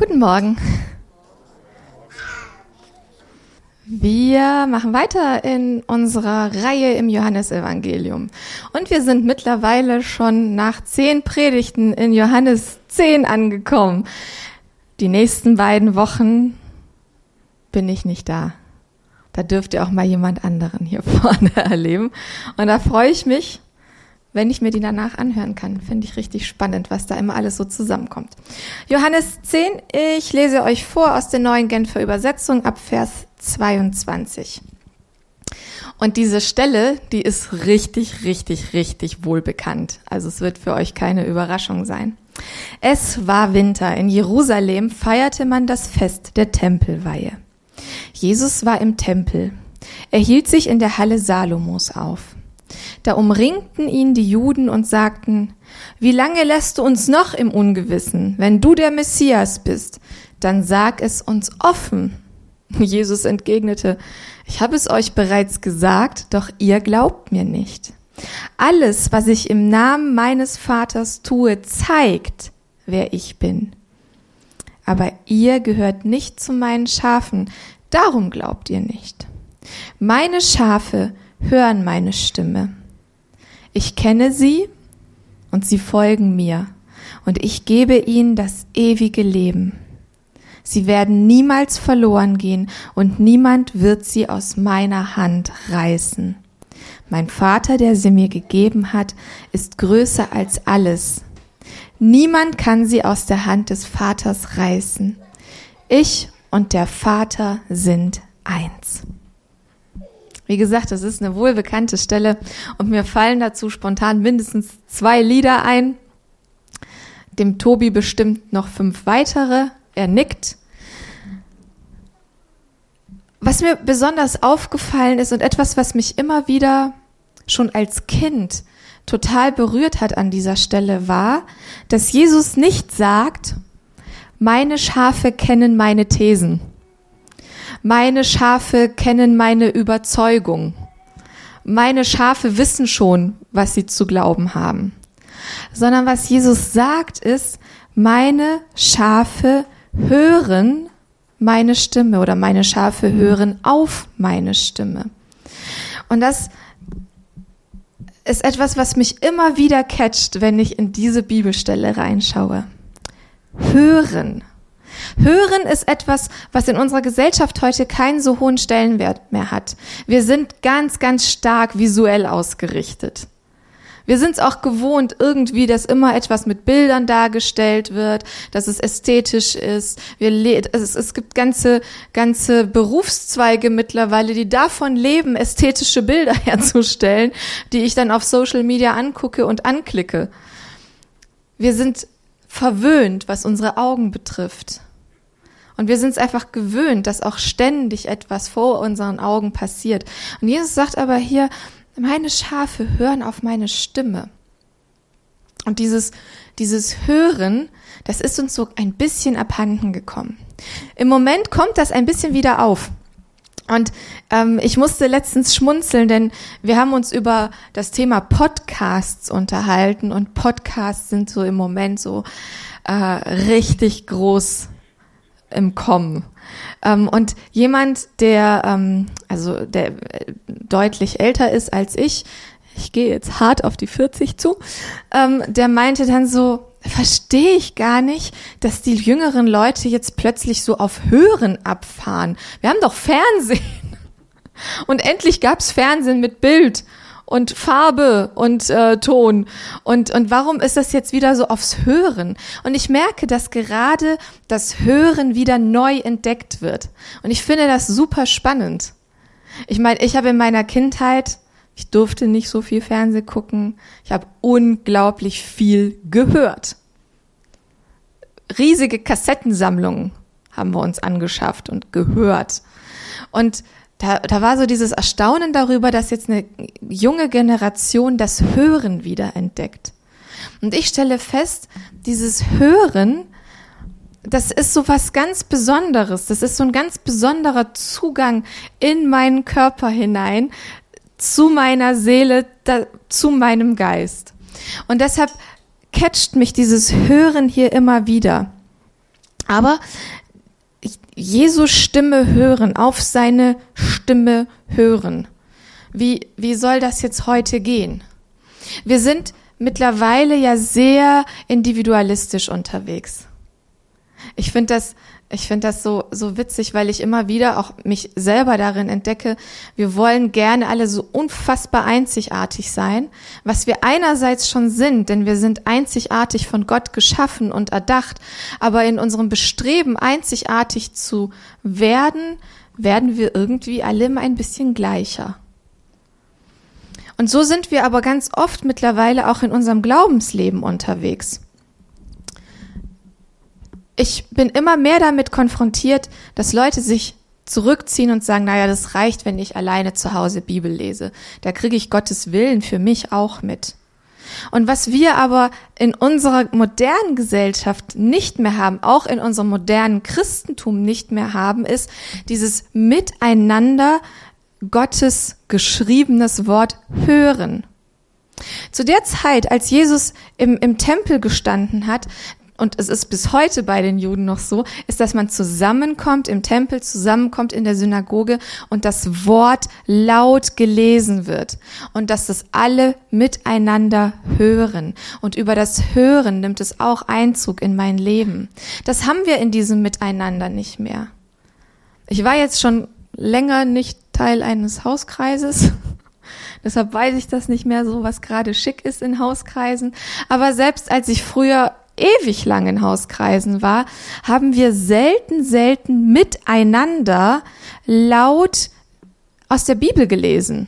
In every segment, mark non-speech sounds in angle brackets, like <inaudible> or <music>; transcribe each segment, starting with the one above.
Guten Morgen. Wir machen weiter in unserer Reihe im Johannesevangelium. Und wir sind mittlerweile schon nach zehn Predigten in Johannes 10 angekommen. Die nächsten beiden Wochen bin ich nicht da. Da dürft ihr auch mal jemand anderen hier <laughs> vorne erleben. Und da freue ich mich, wenn ich mir die danach anhören kann. Finde ich richtig spannend, was da immer alles so zusammenkommt. Johannes 10, ich lese euch vor aus der neuen Genfer Übersetzung ab Vers 22. Und diese Stelle, die ist richtig, richtig, richtig wohl bekannt. Also es wird für euch keine Überraschung sein. Es war Winter. In Jerusalem feierte man das Fest der Tempelweihe. Jesus war im Tempel. Er hielt sich in der Halle Salomos auf. Da umringten ihn die Juden und sagten, wie lange lässt du uns noch im Ungewissen? Wenn du der Messias bist, dann sag es uns offen. <laughs> Jesus entgegnete, ich habe es euch bereits gesagt, doch ihr glaubt mir nicht. Alles, was ich im Namen meines Vaters tue, zeigt, wer ich bin. Aber ihr gehört nicht zu meinen Schafen, darum glaubt ihr nicht. Meine Schafe hören meine Stimme. Ich kenne sie und sie folgen mir und ich gebe ihnen das ewige Leben. Sie werden niemals verloren gehen und niemand wird sie aus meiner Hand reißen. Mein Vater, der sie mir gegeben hat, ist größer als alles. Niemand kann sie aus der Hand des Vaters reißen. Ich und der Vater sind eins. Wie gesagt, das ist eine wohlbekannte Stelle und mir fallen dazu spontan mindestens zwei Lieder ein. Dem Tobi bestimmt noch fünf weitere. Er nickt. Was mir besonders aufgefallen ist und etwas, was mich immer wieder schon als Kind total berührt hat an dieser Stelle, war, dass Jesus nicht sagt, meine Schafe kennen meine Thesen meine Schafe kennen meine Überzeugung. Meine Schafe wissen schon, was sie zu glauben haben. Sondern was Jesus sagt ist, meine Schafe hören meine Stimme oder meine Schafe hören auf meine Stimme. Und das ist etwas, was mich immer wieder catcht, wenn ich in diese Bibelstelle reinschaue. Hören. Hören ist etwas, was in unserer Gesellschaft heute keinen so hohen Stellenwert mehr hat. Wir sind ganz, ganz stark visuell ausgerichtet. Wir sind es auch gewohnt, irgendwie, dass immer etwas mit Bildern dargestellt wird, dass es ästhetisch ist. Wir es, es gibt ganze, ganze Berufszweige mittlerweile, die davon leben, ästhetische Bilder <laughs> herzustellen, die ich dann auf Social Media angucke und anklicke. Wir sind verwöhnt, was unsere Augen betrifft. Und wir sind es einfach gewöhnt, dass auch ständig etwas vor unseren Augen passiert. Und Jesus sagt aber hier, meine Schafe hören auf meine Stimme. Und dieses, dieses Hören, das ist uns so ein bisschen abhanden gekommen. Im Moment kommt das ein bisschen wieder auf. Und ähm, ich musste letztens schmunzeln, denn wir haben uns über das Thema Podcasts unterhalten und Podcasts sind so im Moment so äh, richtig groß im Kommen. Ähm, und jemand, der ähm, also der äh, deutlich älter ist als ich, ich gehe jetzt hart auf die 40 zu, ähm, der meinte dann so, verstehe ich gar nicht, dass die jüngeren Leute jetzt plötzlich so auf Hören abfahren. Wir haben doch Fernsehen. Und endlich gab's Fernsehen mit Bild und Farbe und äh, Ton. Und, und warum ist das jetzt wieder so aufs Hören? Und ich merke, dass gerade das Hören wieder neu entdeckt wird. Und ich finde das super spannend. Ich meine, ich habe in meiner Kindheit, ich durfte nicht so viel Fernseh gucken, ich habe unglaublich viel gehört. Riesige Kassettensammlungen haben wir uns angeschafft und gehört. Und da, da war so dieses Erstaunen darüber, dass jetzt eine junge Generation das Hören wieder entdeckt. Und ich stelle fest, dieses Hören, das ist so was ganz Besonderes. Das ist so ein ganz besonderer Zugang in meinen Körper hinein, zu meiner Seele, da, zu meinem Geist. Und deshalb catcht mich dieses Hören hier immer wieder. Aber Jesu Stimme hören, auf seine Stimme hören. Wie, wie soll das jetzt heute gehen? Wir sind mittlerweile ja sehr individualistisch unterwegs. Ich finde das, ich finde das so, so witzig, weil ich immer wieder auch mich selber darin entdecke, wir wollen gerne alle so unfassbar einzigartig sein, was wir einerseits schon sind, denn wir sind einzigartig von Gott geschaffen und erdacht, aber in unserem Bestreben, einzigartig zu werden, werden wir irgendwie alle immer ein bisschen gleicher. Und so sind wir aber ganz oft mittlerweile auch in unserem Glaubensleben unterwegs. Ich bin immer mehr damit konfrontiert, dass Leute sich zurückziehen und sagen, naja, das reicht, wenn ich alleine zu Hause Bibel lese. Da kriege ich Gottes Willen für mich auch mit. Und was wir aber in unserer modernen Gesellschaft nicht mehr haben, auch in unserem modernen Christentum nicht mehr haben, ist dieses Miteinander Gottes geschriebenes Wort hören. Zu der Zeit, als Jesus im, im Tempel gestanden hat, und es ist bis heute bei den Juden noch so, ist, dass man zusammenkommt im Tempel, zusammenkommt in der Synagoge und das Wort laut gelesen wird und dass das alle miteinander hören. Und über das Hören nimmt es auch Einzug in mein Leben. Das haben wir in diesem Miteinander nicht mehr. Ich war jetzt schon länger nicht Teil eines Hauskreises. <laughs> Deshalb weiß ich das nicht mehr so, was gerade schick ist in Hauskreisen. Aber selbst als ich früher ewig lang in Hauskreisen war, haben wir selten, selten miteinander laut aus der Bibel gelesen.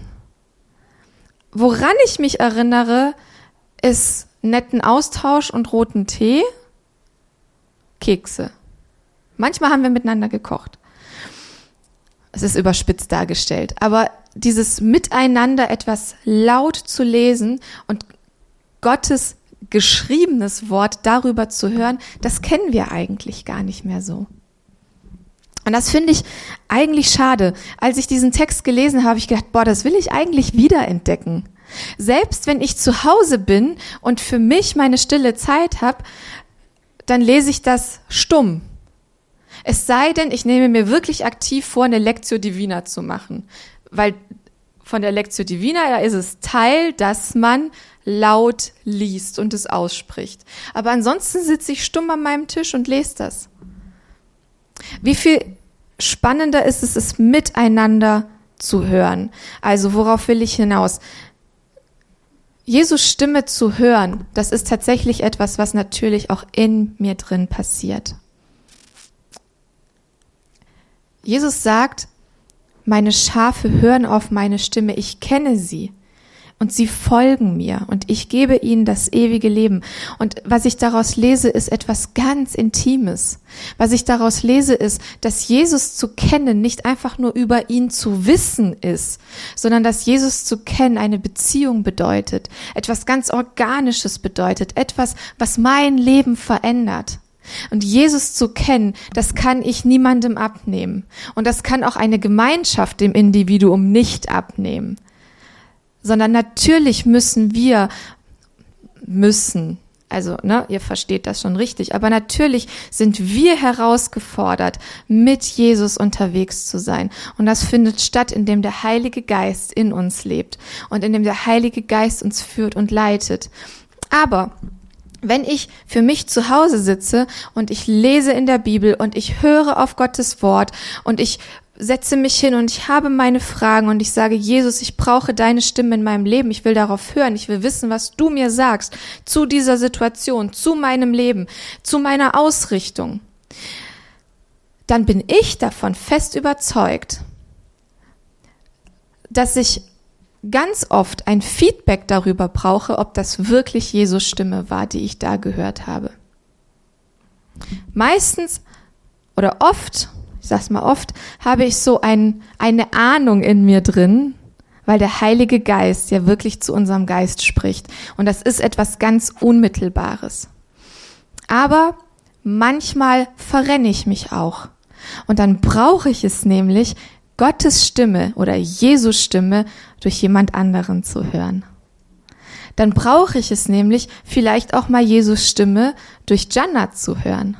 Woran ich mich erinnere, ist netten Austausch und roten Tee, Kekse. Manchmal haben wir miteinander gekocht. Es ist überspitzt dargestellt, aber dieses Miteinander etwas laut zu lesen und Gottes geschriebenes Wort darüber zu hören, das kennen wir eigentlich gar nicht mehr so. Und das finde ich eigentlich schade. Als ich diesen Text gelesen habe, habe ich gedacht, boah, das will ich eigentlich wiederentdecken. Selbst wenn ich zu Hause bin und für mich meine stille Zeit habe, dann lese ich das stumm. Es sei denn, ich nehme mir wirklich aktiv vor, eine Lectio Divina zu machen. Weil von der Lectio Divina, da ist es Teil, dass man laut liest und es ausspricht. Aber ansonsten sitze ich stumm an meinem Tisch und lese das. Wie viel spannender ist es, es miteinander zu hören. Also worauf will ich hinaus? Jesus Stimme zu hören, das ist tatsächlich etwas, was natürlich auch in mir drin passiert. Jesus sagt, meine Schafe hören auf meine Stimme, ich kenne sie und sie folgen mir und ich gebe ihnen das ewige Leben. Und was ich daraus lese, ist etwas ganz Intimes. Was ich daraus lese, ist, dass Jesus zu kennen nicht einfach nur über ihn zu wissen ist, sondern dass Jesus zu kennen eine Beziehung bedeutet, etwas ganz Organisches bedeutet, etwas, was mein Leben verändert. Und Jesus zu kennen, das kann ich niemandem abnehmen. Und das kann auch eine Gemeinschaft dem Individuum nicht abnehmen. Sondern natürlich müssen wir, müssen, also, ne, ihr versteht das schon richtig, aber natürlich sind wir herausgefordert, mit Jesus unterwegs zu sein. Und das findet statt, indem der Heilige Geist in uns lebt und indem der Heilige Geist uns führt und leitet. Aber wenn ich für mich zu Hause sitze und ich lese in der Bibel und ich höre auf Gottes Wort und ich setze mich hin und ich habe meine Fragen und ich sage, Jesus, ich brauche deine Stimme in meinem Leben. Ich will darauf hören. Ich will wissen, was du mir sagst zu dieser Situation, zu meinem Leben, zu meiner Ausrichtung. Dann bin ich davon fest überzeugt, dass ich ganz oft ein Feedback darüber brauche, ob das wirklich Jesus Stimme war, die ich da gehört habe. Meistens oder oft, ich sag's mal oft, habe ich so ein, eine Ahnung in mir drin, weil der Heilige Geist ja wirklich zu unserem Geist spricht. Und das ist etwas ganz Unmittelbares. Aber manchmal verrenne ich mich auch. Und dann brauche ich es nämlich, Gottes Stimme oder Jesus Stimme durch jemand anderen zu hören. Dann brauche ich es nämlich vielleicht auch mal Jesus Stimme durch Jannat zu hören.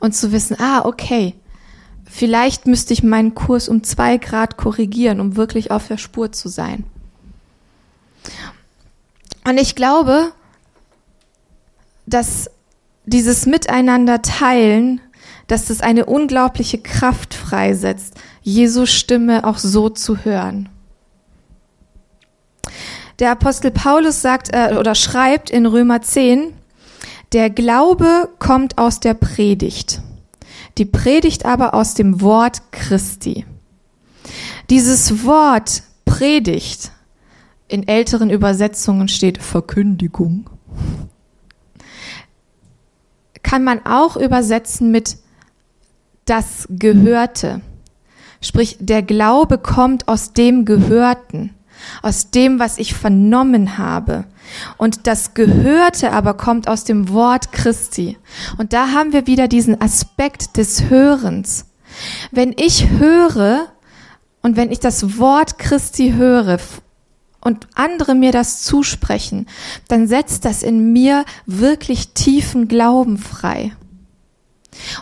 und zu wissen, ah, okay, vielleicht müsste ich meinen Kurs um zwei Grad korrigieren, um wirklich auf der Spur zu sein. Und ich glaube, dass dieses Miteinander teilen, dass das eine unglaubliche Kraft freisetzt, Jesu Stimme auch so zu hören. Der Apostel Paulus sagt äh, oder schreibt in Römer 10, der Glaube kommt aus der Predigt, die Predigt aber aus dem Wort Christi. Dieses Wort Predigt, in älteren Übersetzungen steht Verkündigung, kann man auch übersetzen mit das Gehörte. Sprich, der Glaube kommt aus dem Gehörten, aus dem, was ich vernommen habe. Und das Gehörte aber kommt aus dem Wort Christi. Und da haben wir wieder diesen Aspekt des Hörens. Wenn ich höre und wenn ich das Wort Christi höre und andere mir das zusprechen, dann setzt das in mir wirklich tiefen Glauben frei.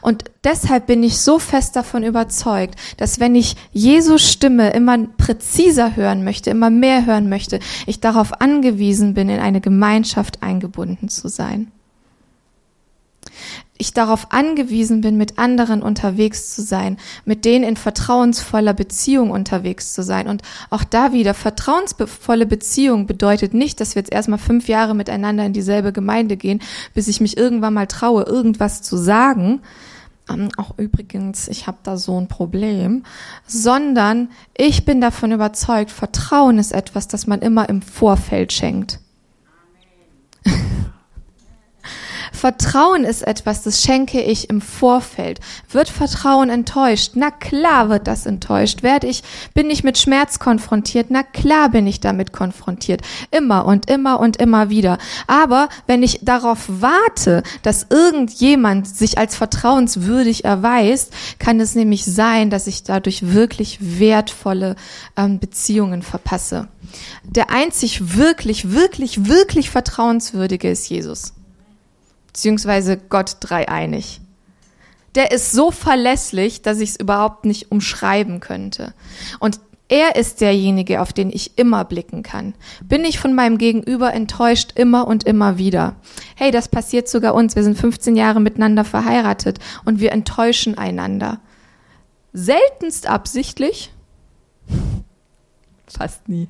Und deshalb bin ich so fest davon überzeugt, dass wenn ich Jesus Stimme immer präziser hören möchte, immer mehr hören möchte, ich darauf angewiesen bin, in eine Gemeinschaft eingebunden zu sein ich darauf angewiesen bin, mit anderen unterwegs zu sein, mit denen in vertrauensvoller Beziehung unterwegs zu sein. Und auch da wieder, vertrauensvolle Beziehung bedeutet nicht, dass wir jetzt erstmal fünf Jahre miteinander in dieselbe Gemeinde gehen, bis ich mich irgendwann mal traue, irgendwas zu sagen. Ähm, auch übrigens, ich habe da so ein Problem, sondern ich bin davon überzeugt, Vertrauen ist etwas, das man immer im Vorfeld schenkt. Vertrauen ist etwas, das schenke ich im Vorfeld. Wird Vertrauen enttäuscht? Na klar wird das enttäuscht. Werde ich, bin ich mit Schmerz konfrontiert? Na klar bin ich damit konfrontiert. Immer und immer und immer wieder. Aber wenn ich darauf warte, dass irgendjemand sich als vertrauenswürdig erweist, kann es nämlich sein, dass ich dadurch wirklich wertvolle ähm, Beziehungen verpasse. Der einzig wirklich, wirklich, wirklich vertrauenswürdige ist Jesus beziehungsweise Gott dreieinig. Der ist so verlässlich, dass ich es überhaupt nicht umschreiben könnte. Und er ist derjenige, auf den ich immer blicken kann. Bin ich von meinem Gegenüber enttäuscht immer und immer wieder. Hey, das passiert sogar uns. Wir sind 15 Jahre miteinander verheiratet und wir enttäuschen einander. Seltenst absichtlich. Fast nie.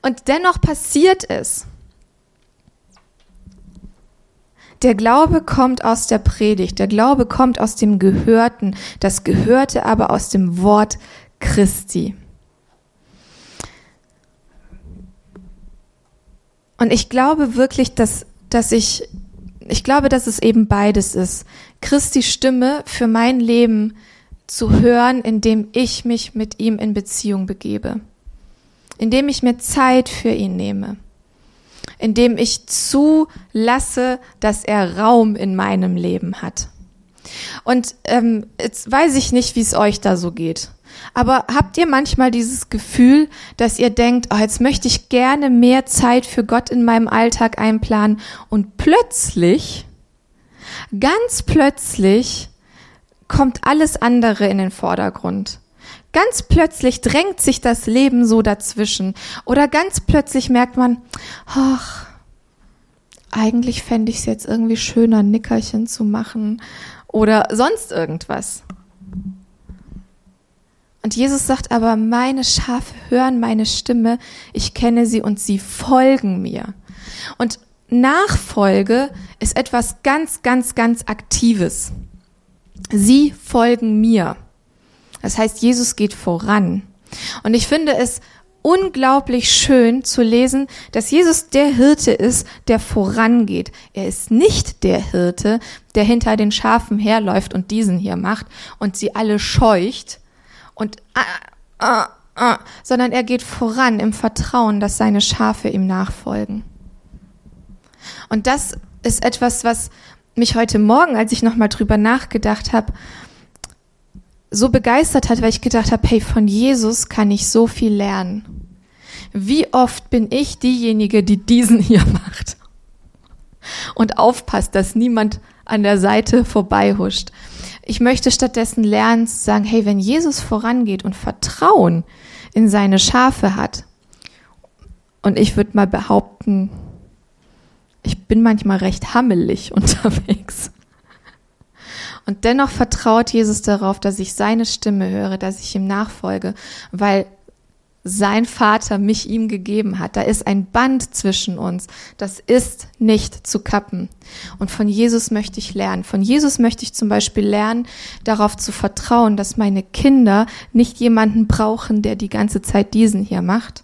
Und dennoch passiert es. Der Glaube kommt aus der Predigt, der Glaube kommt aus dem Gehörten, das Gehörte aber aus dem Wort Christi. Und ich glaube wirklich, dass, dass ich, ich glaube, dass es eben beides ist. Christi Stimme für mein Leben zu hören, indem ich mich mit ihm in Beziehung begebe. Indem ich mir Zeit für ihn nehme indem ich zulasse, dass er Raum in meinem Leben hat. Und ähm, jetzt weiß ich nicht, wie es euch da so geht. Aber habt ihr manchmal dieses Gefühl, dass ihr denkt, oh, jetzt möchte ich gerne mehr Zeit für Gott in meinem Alltag einplanen und plötzlich, ganz plötzlich, kommt alles andere in den Vordergrund. Ganz plötzlich drängt sich das Leben so dazwischen. Oder ganz plötzlich merkt man, ach, eigentlich fände ich es jetzt irgendwie schöner, Nickerchen zu machen oder sonst irgendwas. Und Jesus sagt aber, meine Schafe hören meine Stimme, ich kenne sie und sie folgen mir. Und Nachfolge ist etwas ganz, ganz, ganz Aktives. Sie folgen mir. Das heißt, Jesus geht voran. Und ich finde es unglaublich schön zu lesen, dass Jesus der Hirte ist, der vorangeht. Er ist nicht der Hirte, der hinter den Schafen herläuft und diesen hier macht und sie alle scheucht und ah, ah, ah, sondern er geht voran im Vertrauen, dass seine Schafe ihm nachfolgen. Und das ist etwas, was mich heute Morgen, als ich nochmal drüber nachgedacht habe, so begeistert hat, weil ich gedacht habe, hey, von Jesus kann ich so viel lernen. Wie oft bin ich diejenige, die diesen hier <laughs> macht und aufpasst, dass niemand an der Seite vorbeihuscht. Ich möchte stattdessen lernen zu sagen, hey, wenn Jesus vorangeht und Vertrauen in seine Schafe hat, und ich würde mal behaupten, ich bin manchmal recht hammelig <laughs> unterwegs. Und dennoch vertraut Jesus darauf, dass ich seine Stimme höre, dass ich ihm nachfolge, weil sein Vater mich ihm gegeben hat. Da ist ein Band zwischen uns. Das ist nicht zu kappen. Und von Jesus möchte ich lernen. Von Jesus möchte ich zum Beispiel lernen, darauf zu vertrauen, dass meine Kinder nicht jemanden brauchen, der die ganze Zeit diesen hier macht,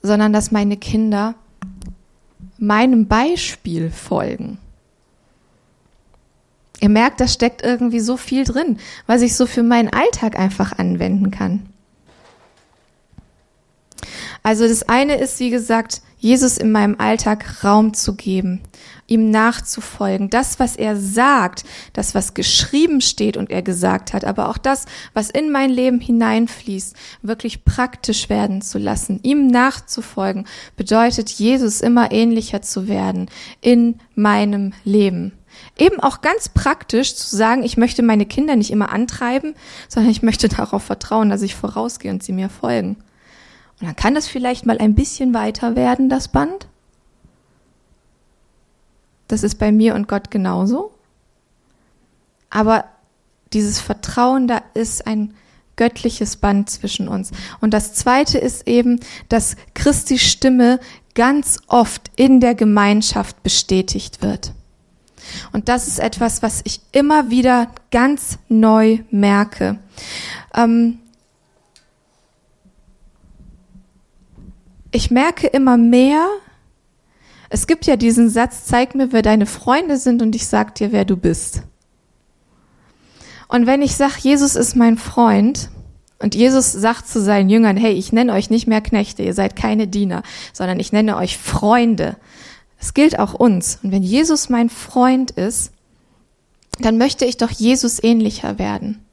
sondern dass meine Kinder meinem Beispiel folgen. Ihr merkt, da steckt irgendwie so viel drin, was ich so für meinen Alltag einfach anwenden kann. Also das eine ist, wie gesagt, Jesus in meinem Alltag Raum zu geben, ihm nachzufolgen, das, was er sagt, das, was geschrieben steht und er gesagt hat, aber auch das, was in mein Leben hineinfließt, wirklich praktisch werden zu lassen. Ihm nachzufolgen bedeutet, Jesus immer ähnlicher zu werden in meinem Leben. Eben auch ganz praktisch zu sagen, ich möchte meine Kinder nicht immer antreiben, sondern ich möchte <laughs> darauf vertrauen, dass ich vorausgehe und sie mir folgen. Und dann kann das vielleicht mal ein bisschen weiter werden, das Band. Das ist bei mir und Gott genauso. Aber dieses Vertrauen, da ist ein göttliches Band zwischen uns. Und das zweite ist eben, dass Christi Stimme ganz oft in der Gemeinschaft bestätigt wird. Und das ist etwas, was ich immer wieder ganz neu merke. Ähm, ich merke immer mehr, es gibt ja diesen Satz, zeig mir, wer deine Freunde sind und ich sag dir, wer du bist. Und wenn ich sage, Jesus ist mein Freund und Jesus sagt zu seinen Jüngern, hey, ich nenne euch nicht mehr Knechte, ihr seid keine Diener, sondern ich nenne euch Freunde. Es gilt auch uns. Und wenn Jesus mein Freund ist, dann möchte ich doch Jesus ähnlicher werden.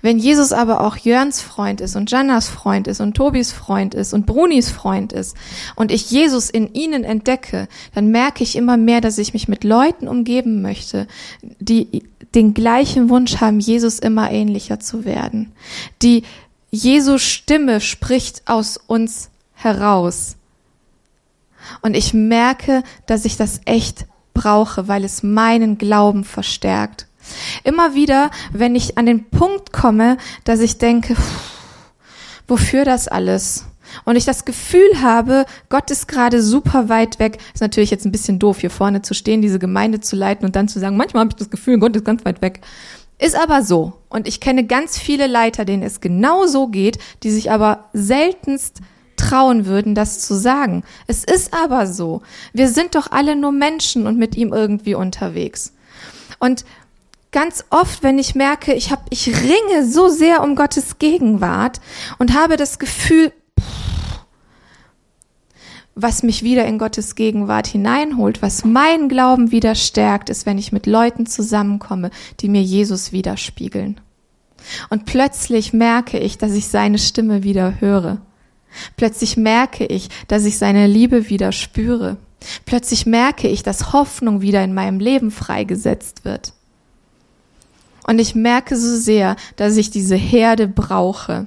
Wenn Jesus aber auch Jörns Freund ist und Jannas Freund ist und Tobis Freund ist und Brunis Freund ist und ich Jesus in ihnen entdecke, dann merke ich immer mehr, dass ich mich mit Leuten umgeben möchte, die den gleichen Wunsch haben, Jesus immer ähnlicher zu werden. Die Jesu Stimme spricht aus uns heraus. Und ich merke, dass ich das echt brauche, weil es meinen Glauben verstärkt. Immer wieder, wenn ich an den Punkt komme, dass ich denke, wofür das alles? Und ich das Gefühl habe, Gott ist gerade super weit weg. Ist natürlich jetzt ein bisschen doof, hier vorne zu stehen, diese Gemeinde zu leiten und dann zu sagen, manchmal habe ich das Gefühl, Gott ist ganz weit weg. Ist aber so. Und ich kenne ganz viele Leiter, denen es genau so geht, die sich aber seltenst trauen würden, das zu sagen. Es ist aber so. Wir sind doch alle nur Menschen und mit ihm irgendwie unterwegs. Und ganz oft, wenn ich merke, ich habe, ich ringe so sehr um Gottes Gegenwart und habe das Gefühl, was mich wieder in Gottes Gegenwart hineinholt, was mein Glauben wieder stärkt, ist, wenn ich mit Leuten zusammenkomme, die mir Jesus widerspiegeln. Und plötzlich merke ich, dass ich seine Stimme wieder höre. Plötzlich merke ich, dass ich seine Liebe wieder spüre. Plötzlich merke ich, dass Hoffnung wieder in meinem Leben freigesetzt wird. Und ich merke so sehr, dass ich diese Herde brauche.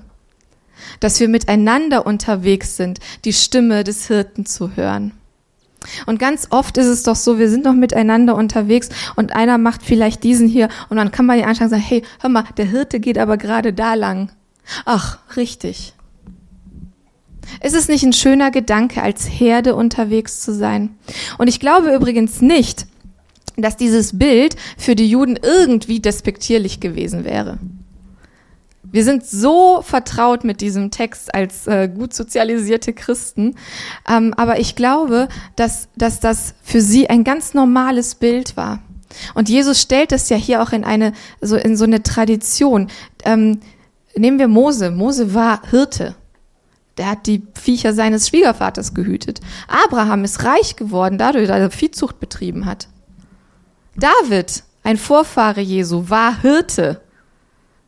Dass wir miteinander unterwegs sind, die Stimme des Hirten zu hören. Und ganz oft ist es doch so, wir sind doch miteinander unterwegs und einer macht vielleicht diesen hier und dann kann man ihn anschauen und sagen, hey, hör mal, der Hirte geht aber gerade da lang. Ach, richtig. Ist es nicht ein schöner Gedanke, als Herde unterwegs zu sein? Und ich glaube übrigens nicht, dass dieses Bild für die Juden irgendwie despektierlich gewesen wäre. Wir sind so vertraut mit diesem Text als äh, gut sozialisierte Christen, ähm, aber ich glaube, dass, dass das für sie ein ganz normales Bild war. Und Jesus stellt es ja hier auch in eine so in so eine Tradition. Ähm, nehmen wir Mose. Mose war Hirte. Der hat die Viecher seines Schwiegervaters gehütet. Abraham ist reich geworden dadurch, dass er Viehzucht betrieben hat. David, ein Vorfahre Jesu, war Hirte.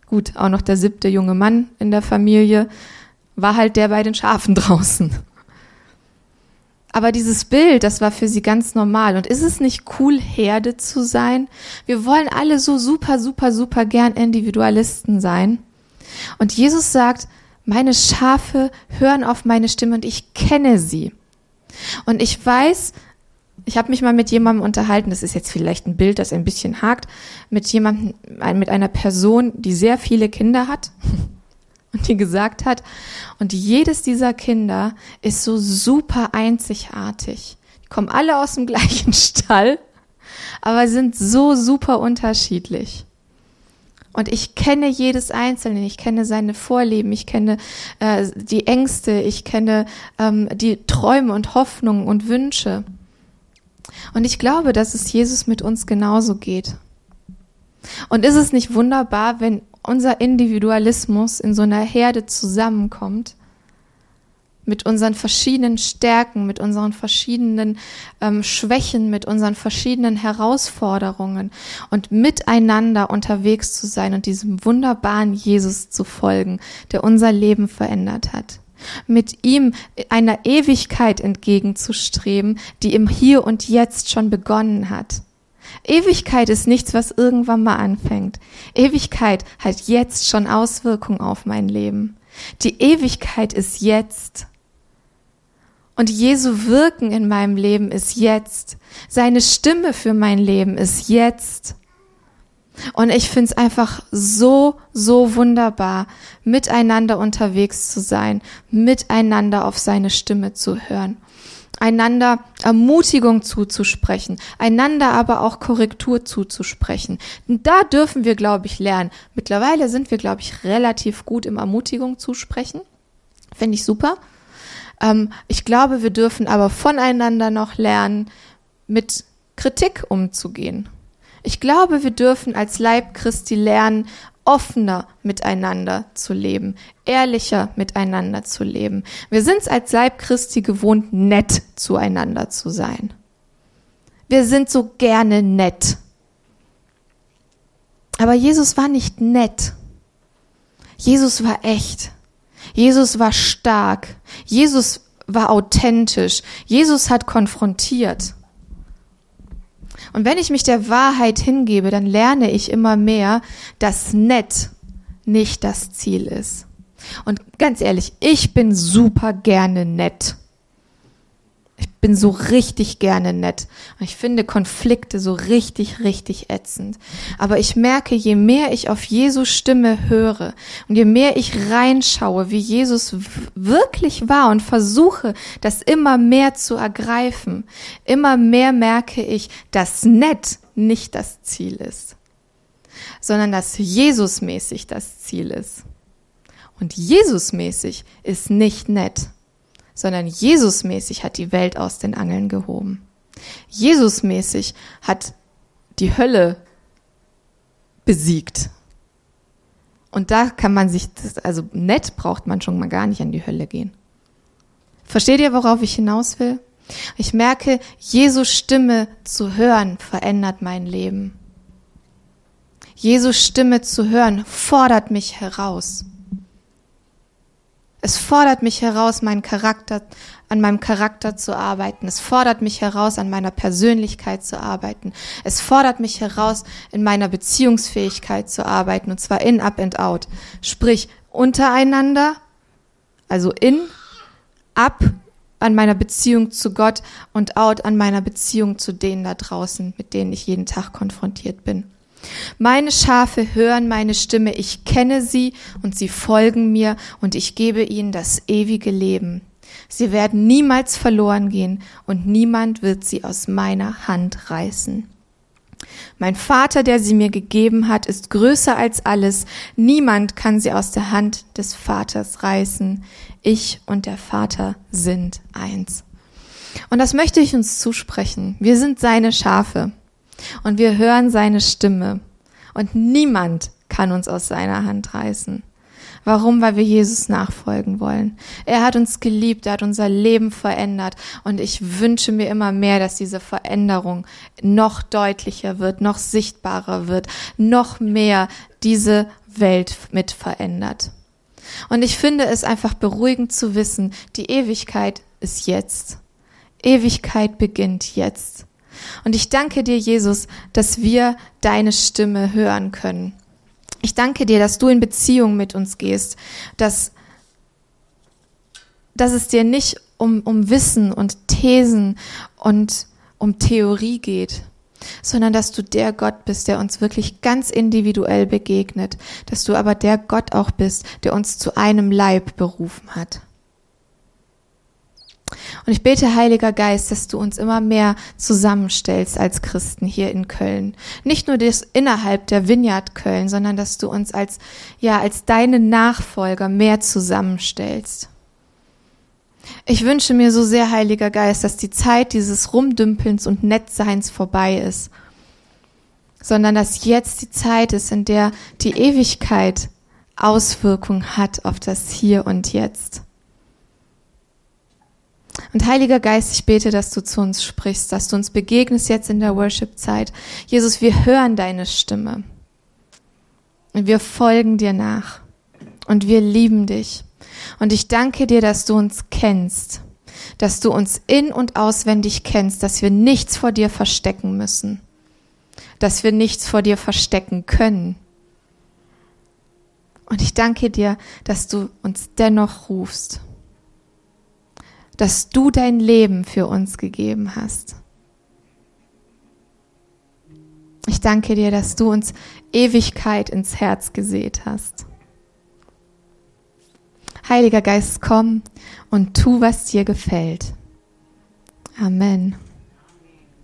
Gut, auch noch der siebte junge Mann in der Familie, war halt der bei den Schafen <laughs> draußen. Aber dieses Bild, das war für sie ganz normal. Und ist es nicht cool, Herde zu sein? Wir wollen alle so super, super, super gern Individualisten sein. Und Jesus sagt, meine Schafe hören auf meine Stimme und ich kenne sie. Und ich weiß, ich habe mich mal mit jemandem unterhalten, das ist jetzt vielleicht ein Bild, das ein bisschen hakt, mit jemandem, mit einer Person, die sehr viele Kinder hat <laughs> und die gesagt hat, und jedes dieser Kinder ist so super einzigartig. Die kommen alle aus dem gleichen <laughs> Stall, aber sind so super unterschiedlich. Und ich kenne jedes Einzelne, ich kenne seine Vorlieben, ich kenne äh, die Ängste, ich kenne ähm, die Träume und Hoffnungen und Wünsche. Und ich glaube, dass es Jesus mit uns genauso geht. Und ist es nicht wunderbar, wenn unser Individualismus in so einer Herde zusammenkommt, mit unseren verschiedenen Stärken, mit unseren verschiedenen ähm, Schwächen, mit unseren verschiedenen Herausforderungen und miteinander unterwegs zu sein und diesem wunderbaren Jesus zu folgen, der unser Leben verändert hat. Mit ihm einer Ewigkeit entgegenzustreben, die im Hier und Jetzt schon begonnen hat. Ewigkeit ist nichts, was irgendwann mal anfängt. Ewigkeit hat jetzt schon Auswirkungen auf mein Leben. Die Ewigkeit ist jetzt. Und Jesu Wirken in meinem Leben ist jetzt. Seine Stimme für mein Leben ist jetzt. Und ich finde es einfach so, so wunderbar, miteinander unterwegs zu sein, miteinander auf seine Stimme zu hören einander Ermutigung zuzusprechen, einander aber auch Korrektur zuzusprechen. Und da dürfen wir, glaube ich, lernen. Mittlerweile sind wir, glaube ich, relativ gut im Ermutigung zusprechen. Finde ich super. Ähm, ich glaube, wir dürfen aber voneinander noch lernen, mit Kritik umzugehen. Ich glaube, wir dürfen als Leib Christi lernen, offener miteinander zu leben, ehrlicher miteinander zu leben. Wir sind es als Leib Christi gewohnt, nett zueinander zu sein. Wir sind so gerne nett. Aber Jesus war nicht nett. Jesus war echt. Jesus war stark. Jesus war authentisch. Jesus hat konfrontiert. Und wenn ich mich der Wahrheit hingebe, dann lerne ich immer mehr, dass nett nicht das Ziel ist. Und ganz ehrlich, ich bin super gerne nett. Bin so richtig gerne nett. Ich finde Konflikte so richtig, richtig ätzend. Aber ich merke, je mehr ich auf Jesus Stimme höre und je mehr ich reinschaue, wie Jesus wirklich war und versuche, das immer mehr zu ergreifen, immer mehr merke ich, dass nett nicht das Ziel ist, sondern dass Jesusmäßig das Ziel ist. Und Jesusmäßig ist nicht nett sondern Jesusmäßig hat die Welt aus den Angeln gehoben. Jesusmäßig hat die Hölle besiegt. Und da kann man sich, also nett braucht man schon mal gar nicht an die Hölle gehen. Versteht ihr, worauf ich hinaus will? Ich merke, Jesus Stimme zu hören verändert mein Leben. Jesus Stimme zu hören fordert mich heraus. Es fordert mich heraus, meinen Charakter, an meinem Charakter zu arbeiten. Es fordert mich heraus, an meiner Persönlichkeit zu arbeiten. Es fordert mich heraus, in meiner Beziehungsfähigkeit zu arbeiten, und zwar in, up and out. Sprich, untereinander, also in, up an meiner Beziehung zu Gott und out an meiner Beziehung zu denen da draußen, mit denen ich jeden Tag konfrontiert bin. Meine Schafe hören meine Stimme, ich kenne sie und sie folgen mir und ich gebe ihnen das ewige Leben. Sie werden niemals verloren gehen und niemand wird sie aus meiner Hand reißen. Mein Vater, der sie mir gegeben hat, ist größer als alles. Niemand kann sie aus der Hand des Vaters reißen. Ich und der Vater sind eins. Und das möchte ich uns zusprechen. Wir sind seine Schafe und wir hören seine Stimme und niemand kann uns aus seiner Hand reißen. Warum? Weil wir Jesus nachfolgen wollen. Er hat uns geliebt, er hat unser Leben verändert und ich wünsche mir immer mehr, dass diese Veränderung noch deutlicher wird, noch sichtbarer wird, noch mehr diese Welt mit verändert. Und ich finde es einfach beruhigend zu wissen, die Ewigkeit ist jetzt. Ewigkeit beginnt jetzt. Und ich danke dir, Jesus, dass wir deine Stimme hören können. Ich danke dir, dass du in Beziehung mit uns gehst, dass, dass es dir nicht um, um Wissen und Thesen und um Theorie geht, sondern dass du der Gott bist, der uns wirklich ganz individuell begegnet, dass du aber der Gott auch bist, der uns zu einem Leib berufen hat. Und ich bete, Heiliger Geist, dass du uns immer mehr zusammenstellst als Christen hier in Köln. Nicht nur das innerhalb der Vineyard Köln, sondern dass du uns als, ja, als deine Nachfolger mehr zusammenstellst. Ich wünsche mir so sehr, Heiliger Geist, dass die Zeit dieses Rumdümpelns und Nettseins vorbei ist, sondern dass jetzt die Zeit ist, in der die Ewigkeit Auswirkung hat auf das Hier und Jetzt. Und Heiliger Geist, ich bete, dass du zu uns sprichst, dass du uns begegnest jetzt in der Worship-Zeit. Jesus, wir hören deine Stimme. Und wir folgen dir nach. Und wir lieben dich. Und ich danke dir, dass du uns kennst, dass du uns in und auswendig kennst, dass wir nichts vor dir verstecken müssen, dass wir nichts vor dir verstecken können. Und ich danke dir, dass du uns dennoch rufst dass du dein Leben für uns gegeben hast. Ich danke dir, dass du uns Ewigkeit ins Herz gesät hast. Heiliger Geist, komm und tu, was dir gefällt. Amen.